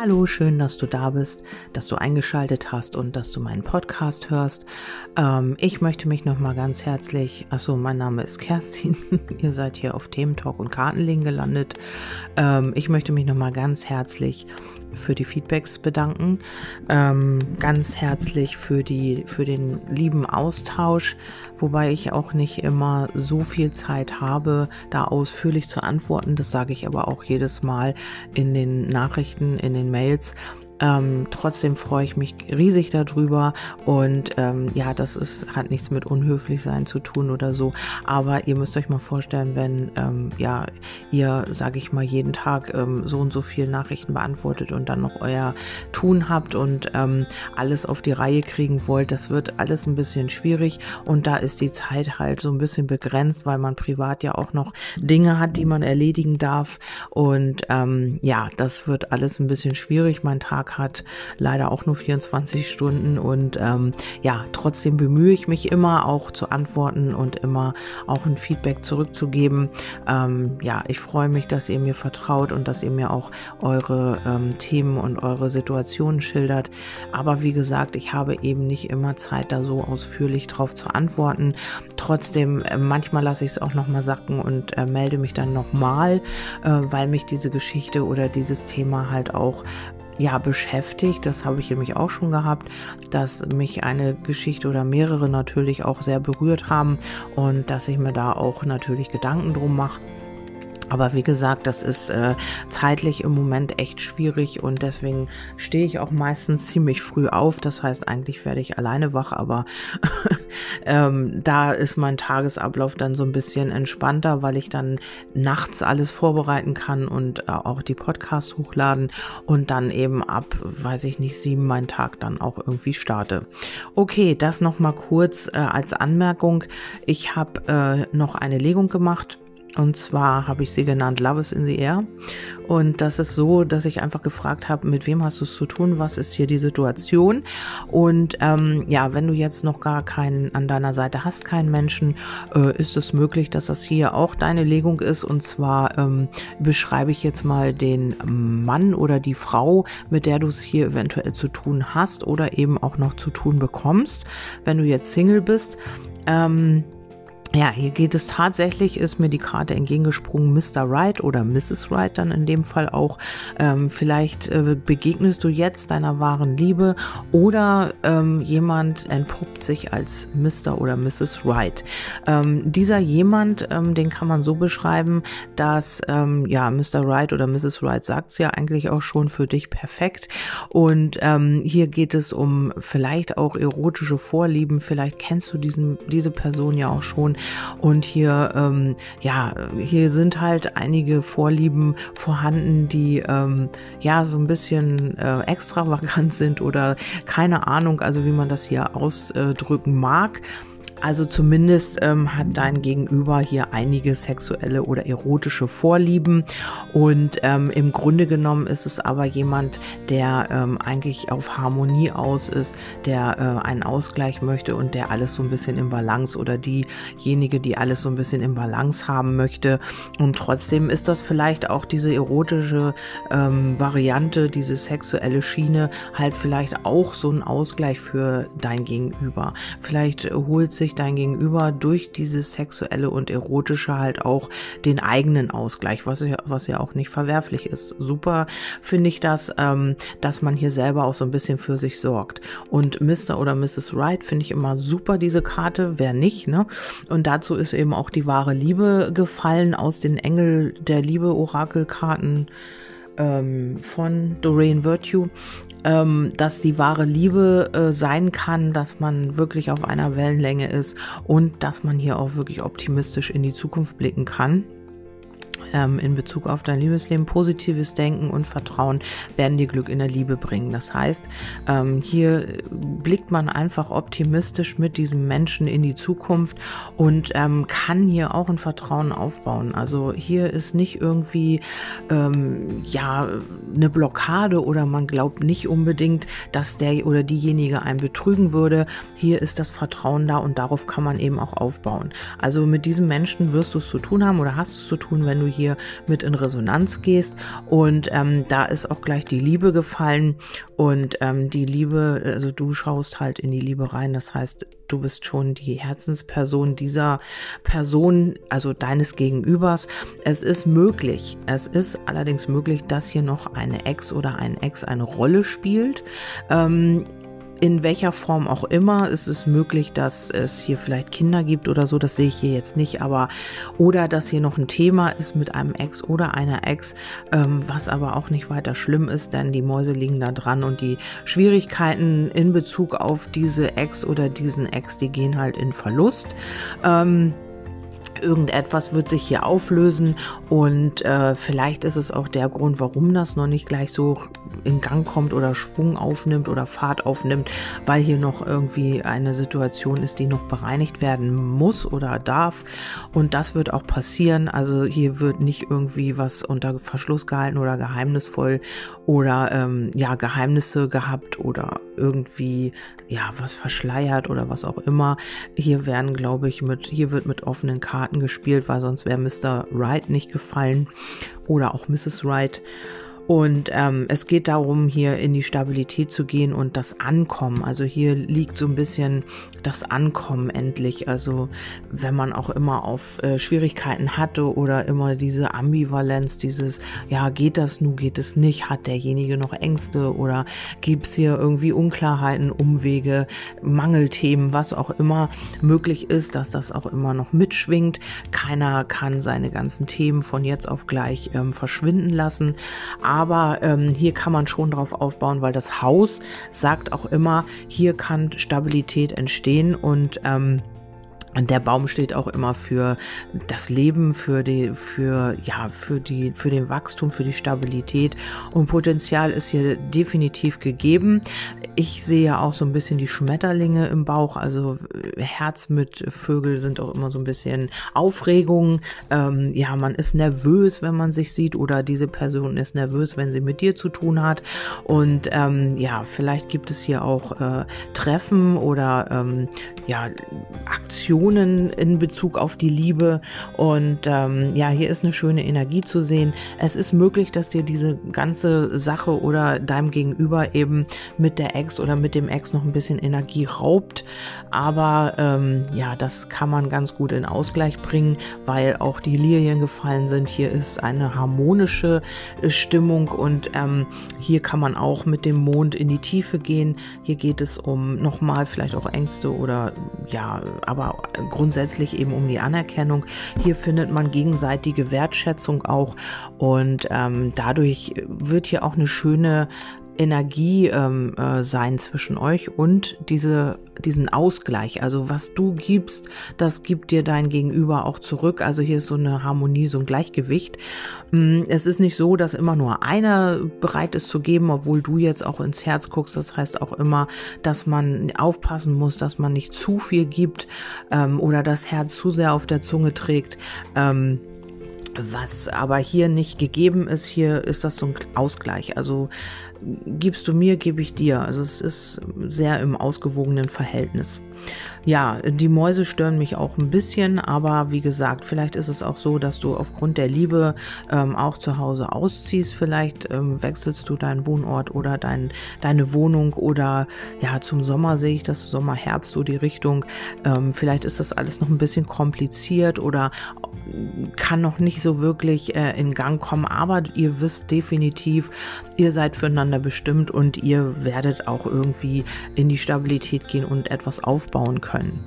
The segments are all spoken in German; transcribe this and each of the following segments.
Hallo, schön, dass du da bist, dass du eingeschaltet hast und dass du meinen Podcast hörst. Ähm, ich möchte mich nochmal ganz herzlich, achso, mein Name ist Kerstin, ihr seid hier auf Thementalk und Kartenlegen gelandet. Ähm, ich möchte mich nochmal ganz herzlich für die Feedbacks bedanken, ähm, ganz herzlich für, die, für den lieben Austausch, wobei ich auch nicht immer so viel Zeit habe, da ausführlich zu antworten. Das sage ich aber auch jedes Mal in den Nachrichten, in den Mails. Ähm, trotzdem freue ich mich riesig darüber und ähm, ja, das ist, hat nichts mit unhöflich sein zu tun oder so. Aber ihr müsst euch mal vorstellen, wenn ähm, ja, ihr, sage ich mal, jeden Tag ähm, so und so viele Nachrichten beantwortet und dann noch euer Tun habt und ähm, alles auf die Reihe kriegen wollt, das wird alles ein bisschen schwierig und da ist die Zeit halt so ein bisschen begrenzt, weil man privat ja auch noch Dinge hat, die man erledigen darf. Und ähm, ja, das wird alles ein bisschen schwierig. Mein Tag Tag hat leider auch nur 24 Stunden und ähm, ja, trotzdem bemühe ich mich immer auch zu antworten und immer auch ein Feedback zurückzugeben. Ähm, ja, ich freue mich, dass ihr mir vertraut und dass ihr mir auch eure ähm, Themen und eure Situationen schildert. Aber wie gesagt, ich habe eben nicht immer Zeit, da so ausführlich drauf zu antworten. Trotzdem, äh, manchmal lasse ich es auch nochmal sacken und äh, melde mich dann nochmal, äh, weil mich diese Geschichte oder dieses Thema halt auch ja beschäftigt. Das habe ich nämlich auch schon gehabt, dass mich eine Geschichte oder mehrere natürlich auch sehr berührt haben und dass ich mir da auch natürlich Gedanken drum mache. Aber wie gesagt, das ist äh, zeitlich im Moment echt schwierig und deswegen stehe ich auch meistens ziemlich früh auf. Das heißt, eigentlich werde ich alleine wach, aber ähm, da ist mein Tagesablauf dann so ein bisschen entspannter, weil ich dann nachts alles vorbereiten kann und äh, auch die Podcasts hochladen und dann eben ab, weiß ich nicht, sieben meinen Tag dann auch irgendwie starte. Okay, das nochmal kurz äh, als Anmerkung. Ich habe äh, noch eine Legung gemacht und zwar habe ich sie genannt Love is in the Air. Und das ist so, dass ich einfach gefragt habe, mit wem hast du es zu tun? Was ist hier die Situation? Und ähm, ja, wenn du jetzt noch gar keinen an deiner Seite hast, keinen Menschen, äh, ist es möglich, dass das hier auch deine Legung ist. Und zwar ähm, beschreibe ich jetzt mal den Mann oder die Frau, mit der du es hier eventuell zu tun hast oder eben auch noch zu tun bekommst, wenn du jetzt Single bist. Ähm, ja, hier geht es tatsächlich, ist mir die Karte entgegengesprungen, Mr. Wright oder Mrs. Wright dann in dem Fall auch. Ähm, vielleicht äh, begegnest du jetzt deiner wahren Liebe oder ähm, jemand entpuppt sich als Mr. oder Mrs. Wright. Ähm, dieser jemand, ähm, den kann man so beschreiben, dass ähm, ja Mr. Wright oder Mrs. Wright sagt es ja eigentlich auch schon für dich perfekt. Und ähm, hier geht es um vielleicht auch erotische Vorlieben. Vielleicht kennst du diesen, diese Person ja auch schon und hier, ähm, ja, hier sind halt einige Vorlieben vorhanden, die ähm, ja so ein bisschen äh, extravagant sind oder keine Ahnung, also wie man das hier ausdrücken mag. Also zumindest ähm, hat dein Gegenüber hier einige sexuelle oder erotische Vorlieben und ähm, im Grunde genommen ist es aber jemand, der ähm, eigentlich auf Harmonie aus ist, der äh, einen Ausgleich möchte und der alles so ein bisschen im Balance oder diejenige, die alles so ein bisschen im Balance haben möchte und trotzdem ist das vielleicht auch diese erotische ähm, Variante, diese sexuelle Schiene halt vielleicht auch so ein Ausgleich für dein Gegenüber. Vielleicht holt sich sich dein Gegenüber durch dieses sexuelle und erotische halt auch den eigenen Ausgleich, was ja, was ja auch nicht verwerflich ist. Super finde ich das, ähm, dass man hier selber auch so ein bisschen für sich sorgt. Und Mr. oder Mrs. Wright finde ich immer super, diese Karte, wer nicht, ne? Und dazu ist eben auch die wahre Liebe gefallen aus den Engel der Liebe Orakelkarten ähm, von Doreen Virtue, ähm, dass die wahre Liebe äh, sein kann, dass man wirklich auf einer Wellenlänge ist und dass man hier auch wirklich optimistisch in die Zukunft blicken kann ähm, in Bezug auf dein Liebesleben. Positives Denken und Vertrauen werden dir Glück in der Liebe bringen. Das heißt, ähm, hier blickt man einfach optimistisch mit diesem Menschen in die Zukunft und ähm, kann hier auch ein Vertrauen aufbauen. Also hier ist nicht irgendwie ähm, ja eine Blockade oder man glaubt nicht unbedingt, dass der oder diejenige einen betrügen würde. Hier ist das Vertrauen da und darauf kann man eben auch aufbauen. Also mit diesem Menschen wirst du es zu tun haben oder hast du es zu tun, wenn du hier mit in Resonanz gehst. Und ähm, da ist auch gleich die Liebe gefallen. Und ähm, die Liebe, also du schaust halt in die Liebe rein. Das heißt, du bist schon die Herzensperson dieser Person, also deines Gegenübers. Es ist möglich, es ist allerdings möglich, dass hier noch eine Ex oder ein Ex eine Rolle spielt. Ähm, in welcher Form auch immer. ist Es möglich, dass es hier vielleicht Kinder gibt oder so, das sehe ich hier jetzt nicht, aber oder dass hier noch ein Thema ist mit einem Ex oder einer Ex, ähm, was aber auch nicht weiter schlimm ist, denn die Mäuse liegen da dran und die Schwierigkeiten in Bezug auf diese Ex oder diesen Ex, die gehen halt in Verlust. Ähm, irgendetwas wird sich hier auflösen und äh, vielleicht ist es auch der Grund, warum das noch nicht gleich so in Gang kommt oder Schwung aufnimmt oder Fahrt aufnimmt, weil hier noch irgendwie eine Situation ist, die noch bereinigt werden muss oder darf und das wird auch passieren. Also hier wird nicht irgendwie was unter Verschluss gehalten oder geheimnisvoll oder ähm, ja Geheimnisse gehabt oder irgendwie ja was verschleiert oder was auch immer. Hier werden, glaube ich, mit hier wird mit offenen Karten Karten gespielt, weil sonst wäre Mr. Wright nicht gefallen oder auch Mrs. Wright. Und ähm, es geht darum, hier in die Stabilität zu gehen und das Ankommen. Also hier liegt so ein bisschen das Ankommen endlich. Also wenn man auch immer auf äh, Schwierigkeiten hatte oder immer diese Ambivalenz, dieses, ja, geht das nun, geht es nicht, hat derjenige noch Ängste oder gibt es hier irgendwie Unklarheiten, Umwege, Mangelthemen, was auch immer möglich ist, dass das auch immer noch mitschwingt. Keiner kann seine ganzen Themen von jetzt auf gleich ähm, verschwinden lassen. Aber aber ähm, hier kann man schon drauf aufbauen, weil das Haus sagt auch immer, hier kann Stabilität entstehen. Und ähm, und der Baum steht auch immer für das Leben, für die, für, ja, für die, für den Wachstum, für die Stabilität. Und Potenzial ist hier definitiv gegeben. Ich sehe ja auch so ein bisschen die Schmetterlinge im Bauch. Also äh, Herz mit Vögel sind auch immer so ein bisschen Aufregung. Ähm, ja, man ist nervös, wenn man sich sieht, oder diese Person ist nervös, wenn sie mit dir zu tun hat. Und ähm, ja, vielleicht gibt es hier auch äh, Treffen oder ähm, ja, Aktionen Emotionen in Bezug auf die Liebe. Und ähm, ja, hier ist eine schöne Energie zu sehen. Es ist möglich, dass dir diese ganze Sache oder deinem Gegenüber eben mit der Ex oder mit dem Ex noch ein bisschen Energie raubt. Aber ähm, ja, das kann man ganz gut in Ausgleich bringen, weil auch die Lilien gefallen sind. Hier ist eine harmonische äh, Stimmung und ähm, hier kann man auch mit dem Mond in die Tiefe gehen. Hier geht es um nochmal vielleicht auch Ängste oder ja, aber grundsätzlich eben um die Anerkennung. Hier findet man gegenseitige Wertschätzung auch und ähm, dadurch wird hier auch eine schöne Energie ähm, äh, sein zwischen euch und diese, diesen Ausgleich. Also was du gibst, das gibt dir dein Gegenüber auch zurück. Also hier ist so eine Harmonie, so ein Gleichgewicht. Mm, es ist nicht so, dass immer nur einer bereit ist zu geben, obwohl du jetzt auch ins Herz guckst. Das heißt auch immer, dass man aufpassen muss, dass man nicht zu viel gibt ähm, oder das Herz zu sehr auf der Zunge trägt. Ähm, was aber hier nicht gegeben ist, hier ist das so ein Ausgleich. Also gibst du mir, gebe ich dir. Also es ist sehr im ausgewogenen Verhältnis. Ja, die Mäuse stören mich auch ein bisschen, aber wie gesagt, vielleicht ist es auch so, dass du aufgrund der Liebe ähm, auch zu Hause ausziehst. Vielleicht ähm, wechselst du deinen Wohnort oder dein, deine Wohnung oder ja, zum Sommer sehe ich das Sommer, Herbst so die Richtung. Ähm, vielleicht ist das alles noch ein bisschen kompliziert oder kann noch nicht so wirklich äh, in Gang kommen, aber ihr wisst definitiv, ihr seid füreinander bestimmt und ihr werdet auch irgendwie in die Stabilität gehen und etwas aufbauen können.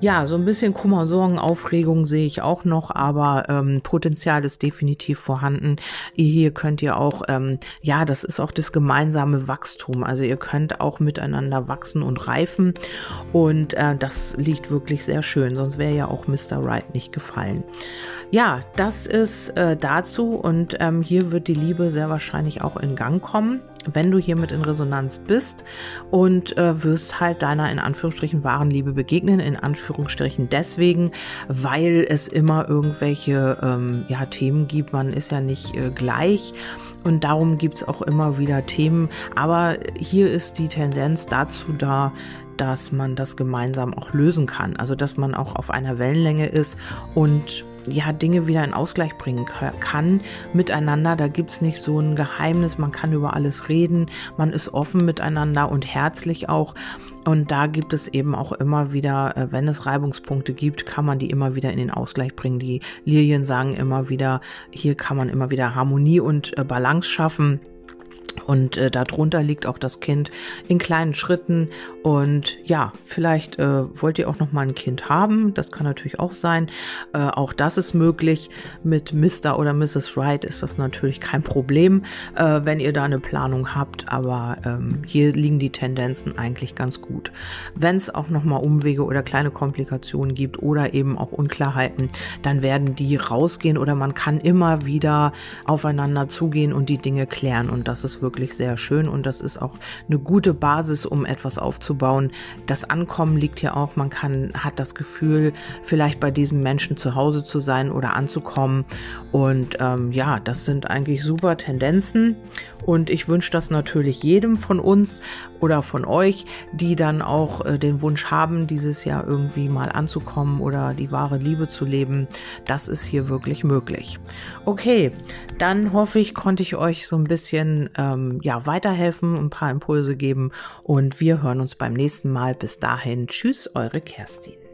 Ja, so ein bisschen Kummer, Sorgen, Aufregung sehe ich auch noch, aber ähm, Potenzial ist definitiv vorhanden. Hier könnt ihr auch, ähm, ja, das ist auch das gemeinsame Wachstum. Also ihr könnt auch miteinander wachsen und reifen und äh, das liegt wirklich sehr schön. Sonst wäre ja auch Mr. Wright nicht gefallen. Ja, das ist äh, dazu und ähm, hier wird die Liebe sehr wahrscheinlich auch in Gang kommen, wenn du hiermit in Resonanz bist und äh, wirst halt deiner in Anführungsstrichen wahren Liebe begegnen, in Anführungsstrichen deswegen, weil es immer irgendwelche ähm, ja, Themen gibt. Man ist ja nicht äh, gleich. Und darum gibt es auch immer wieder Themen. Aber hier ist die Tendenz dazu da, dass man das gemeinsam auch lösen kann. Also dass man auch auf einer Wellenlänge ist und ja Dinge wieder in Ausgleich bringen kann miteinander. Da gibt es nicht so ein Geheimnis, man kann über alles reden, man ist offen miteinander und herzlich auch. Und da gibt es eben auch immer wieder, äh, wenn es Reibungspunkte gibt, kann man die immer wieder in den Ausgleich bringen. Die Lilien sagen immer wieder, hier kann man immer wieder Harmonie und äh, Balance schaffen. Und äh, darunter liegt auch das Kind in kleinen Schritten. Und ja, vielleicht äh, wollt ihr auch noch mal ein Kind haben. Das kann natürlich auch sein. Äh, auch das ist möglich. Mit Mr. oder Mrs. Wright ist das natürlich kein Problem, äh, wenn ihr da eine Planung habt. Aber ähm, hier liegen die Tendenzen eigentlich ganz gut. Wenn es auch noch mal Umwege oder kleine Komplikationen gibt oder eben auch Unklarheiten, dann werden die rausgehen oder man kann immer wieder aufeinander zugehen und die Dinge klären. Und das ist wirklich wirklich sehr schön und das ist auch eine gute Basis, um etwas aufzubauen. Das Ankommen liegt ja auch, man kann, hat das Gefühl, vielleicht bei diesem Menschen zu Hause zu sein oder anzukommen. Und ähm, ja, das sind eigentlich super Tendenzen. Und ich wünsche das natürlich jedem von uns oder von euch, die dann auch äh, den Wunsch haben, dieses Jahr irgendwie mal anzukommen oder die wahre Liebe zu leben. Das ist hier wirklich möglich. Okay, dann hoffe ich, konnte ich euch so ein bisschen ähm, ja, weiterhelfen, ein paar Impulse geben und wir hören uns beim nächsten Mal. Bis dahin, tschüss, eure Kerstin.